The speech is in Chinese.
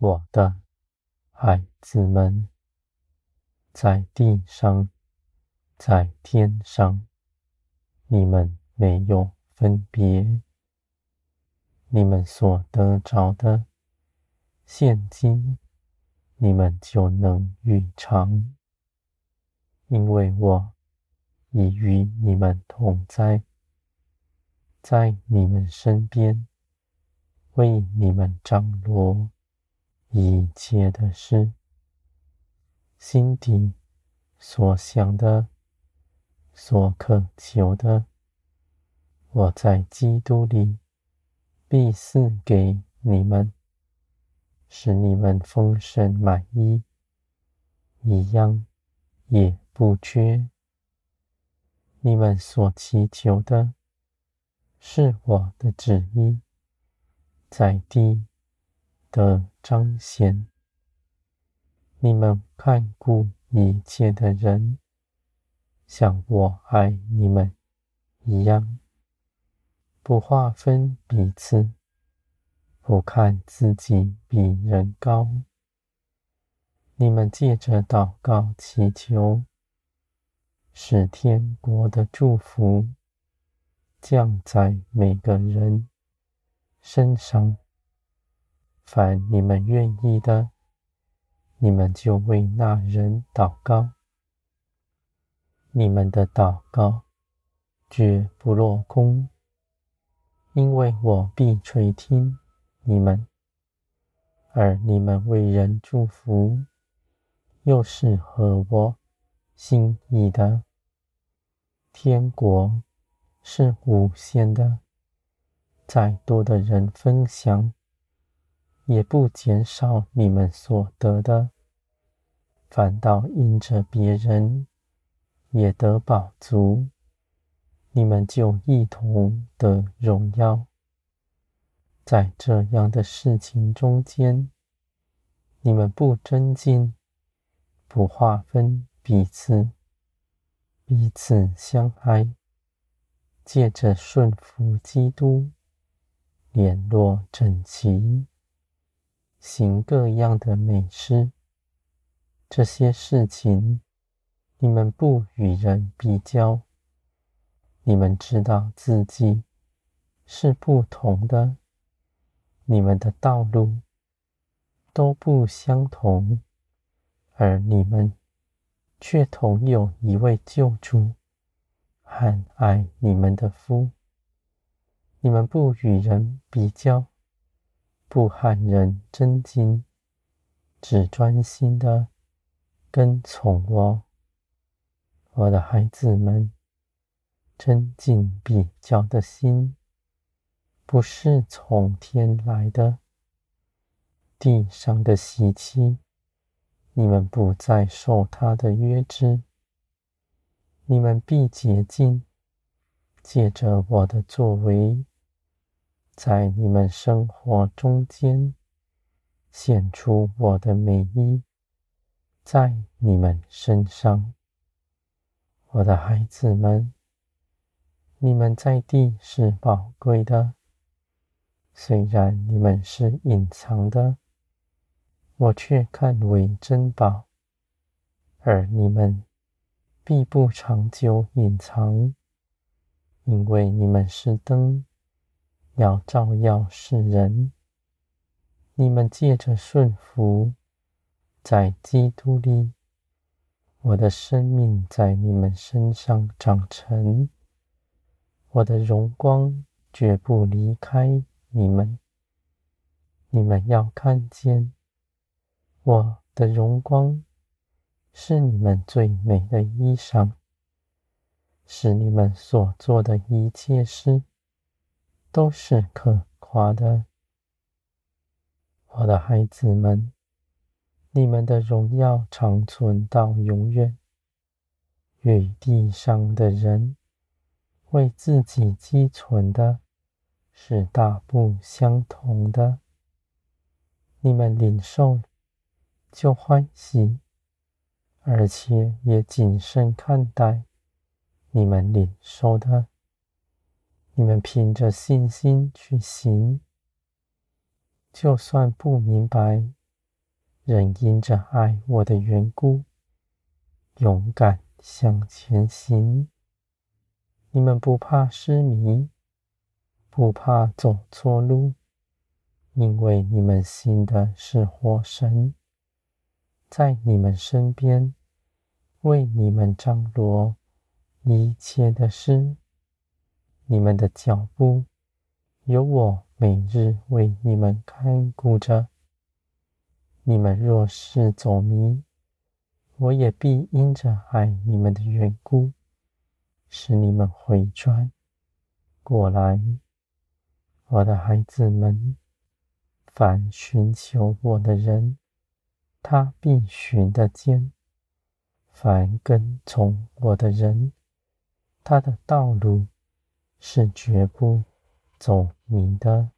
我的孩子们，在地上，在天上，你们没有分别。你们所得着的现金，你们就能预尝，因为我已与你们同在，在你们身边，为你们张罗一切的事，心底所想的。所渴求的，我在基督里必赐给你们，使你们丰盛满溢，一样也不缺。你们所祈求的，是我的旨意，在地的彰显。你们看顾一切的人。像我爱你们一样，不划分彼此，不看自己比人高。你们借着祷告祈求，使天国的祝福降在每个人身上。凡你们愿意的，你们就为那人祷告。你们的祷告绝不落空，因为我必垂听你们。而你们为人祝福，又是合我心意的。天国是无限的，再多的人分享，也不减少你们所得的，反倒因着别人。也得饱足，你们就一同得荣耀。在这样的事情中间，你们不争竞，不划分彼此，彼此相爱，借着顺服基督，联络整齐，行各样的美事。这些事情。你们不与人比较，你们知道自己是不同的，你们的道路都不相同，而你们却同有一位救主和爱你们的夫。你们不与人比较，不和人争竞，只专心的跟从我。我的孩子们，争竞比较的心，不是从天来的。地上的习气，你们不再受他的约制。你们必洁净，借着我的作为，在你们生活中间显出我的美意，在你们身上。我的孩子们，你们在地是宝贵的，虽然你们是隐藏的，我却看为珍宝。而你们必不长久隐藏，因为你们是灯，要照耀世人。你们借着顺服，在基督里。我的生命在你们身上长成，我的荣光绝不离开你们。你们要看见，我的荣光是你们最美的衣裳，是你们所做的一切事都是可夸的。我的孩子们。你们的荣耀长存到永远，与地上的人为自己积存的是大不相同的。你们领受就欢喜，而且也谨慎看待你们领受的。你们凭着信心去行，就算不明白。仍因着爱我的缘故，勇敢向前行。你们不怕失迷，不怕走错路，因为你们信的是活神，在你们身边，为你们张罗一切的事。你们的脚步，有我每日为你们看顾着。你们若是走迷，我也必因着爱你们的缘故，使你们回转过来。我的孩子们，凡寻求我的人，他必寻得见；凡跟从我的人，他的道路，是绝不走迷的。